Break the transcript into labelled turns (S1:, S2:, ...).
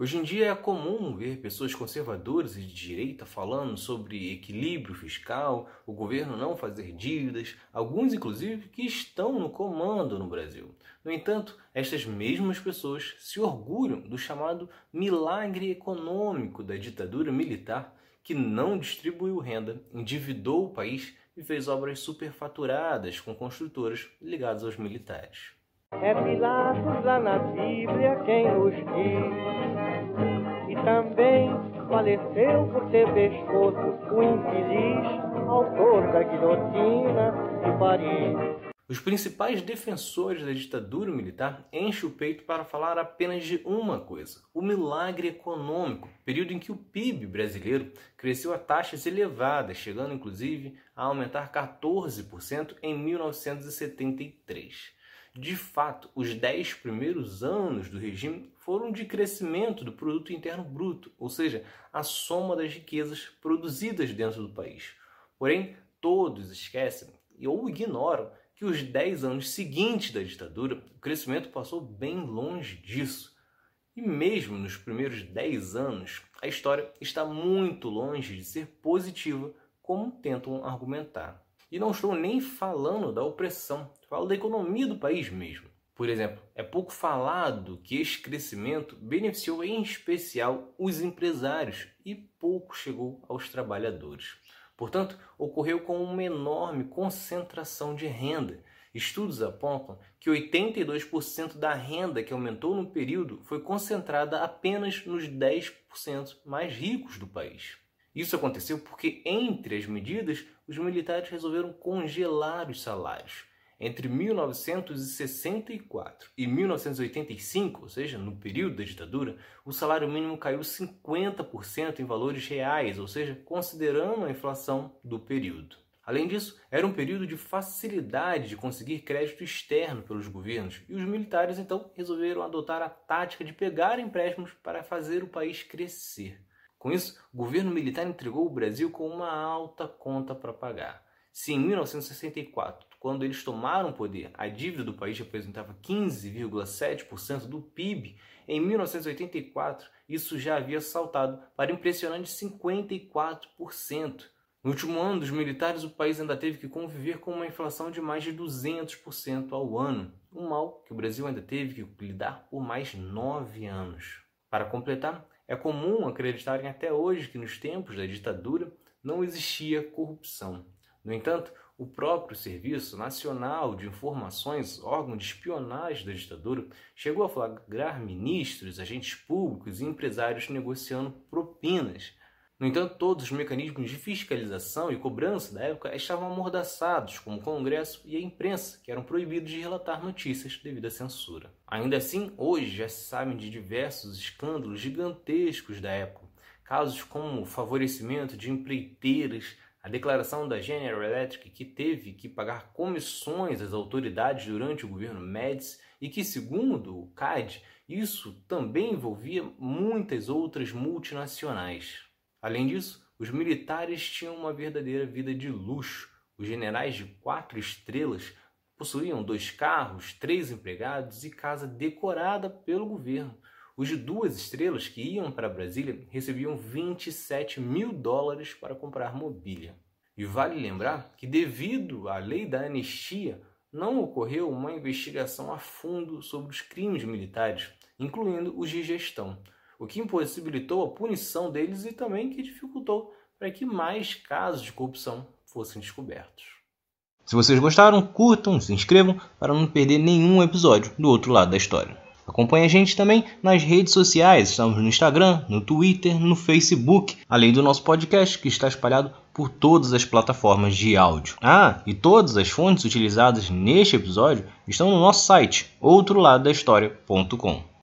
S1: Hoje em dia é comum ver pessoas conservadoras e de direita falando sobre equilíbrio fiscal, o governo não fazer dívidas, alguns inclusive que estão no comando no Brasil. No entanto, estas mesmas pessoas se orgulham do chamado milagre econômico da ditadura militar, que não distribuiu renda, endividou o país e fez obras superfaturadas com construtoras ligadas aos militares.
S2: É Pilatos lá na Bíblia quem nos diz também faleceu por ter pescoço o infeliz autor da guilhotina de Paris.
S1: Os principais defensores da ditadura militar enchem o peito para falar apenas de uma coisa: o milagre econômico, período em que o PIB brasileiro cresceu a taxas elevadas, chegando inclusive a aumentar 14% em 1973. De fato, os dez primeiros anos do regime foram de crescimento do produto interno bruto, ou seja, a soma das riquezas produzidas dentro do país. Porém, todos esquecem ou ignoram que os dez anos seguintes da ditadura, o crescimento passou bem longe disso. E mesmo nos primeiros dez anos, a história está muito longe de ser positiva, como tentam argumentar. E não estou nem falando da opressão, falo da economia do país mesmo. Por exemplo, é pouco falado que esse crescimento beneficiou em especial os empresários e pouco chegou aos trabalhadores. Portanto, ocorreu com uma enorme concentração de renda. Estudos apontam que 82% da renda que aumentou no período foi concentrada apenas nos 10% mais ricos do país. Isso aconteceu porque, entre as medidas, os militares resolveram congelar os salários. Entre 1964 e 1985, ou seja, no período da ditadura, o salário mínimo caiu 50% em valores reais, ou seja, considerando a inflação do período. Além disso, era um período de facilidade de conseguir crédito externo pelos governos, e os militares então resolveram adotar a tática de pegar empréstimos para fazer o país crescer. Com isso, o governo militar entregou o Brasil com uma alta conta para pagar. Se em 1964, quando eles tomaram o poder, a dívida do país representava 15,7% do PIB, em 1984 isso já havia saltado para impressionantes 54%. No último ano dos militares, o país ainda teve que conviver com uma inflação de mais de 200% ao ano, um mal que o Brasil ainda teve que lidar por mais nove anos. Para completar, é comum acreditarem até hoje que nos tempos da ditadura não existia corrupção. No entanto, o próprio Serviço Nacional de Informações, órgão de espionagem da ditadura, chegou a flagrar ministros, agentes públicos e empresários negociando propinas. No entanto, todos os mecanismos de fiscalização e cobrança da época estavam amordaçados, como o Congresso e a imprensa, que eram proibidos de relatar notícias devido à censura. Ainda assim, hoje já se sabem de diversos escândalos gigantescos da época, casos como o favorecimento de empreiteiras, a declaração da General Electric que teve que pagar comissões às autoridades durante o governo Médici e que, segundo o CAD, isso também envolvia muitas outras multinacionais. Além disso, os militares tinham uma verdadeira vida de luxo. Os generais de quatro estrelas Possuíam dois carros, três empregados e casa decorada pelo governo. Os de duas estrelas que iam para Brasília recebiam 27 mil dólares para comprar mobília. E vale lembrar que, devido à lei da anistia, não ocorreu uma investigação a fundo sobre os crimes militares, incluindo os de gestão, o que impossibilitou a punição deles e também que dificultou para que mais casos de corrupção fossem descobertos. Se vocês gostaram, curtam, se inscrevam para não perder nenhum episódio do outro lado da história. Acompanhe a gente também nas redes sociais, estamos no Instagram, no Twitter, no Facebook, além do nosso podcast que está espalhado por todas as plataformas de áudio. Ah, e todas as fontes utilizadas neste episódio estão no nosso site, outroladodahistoria.com.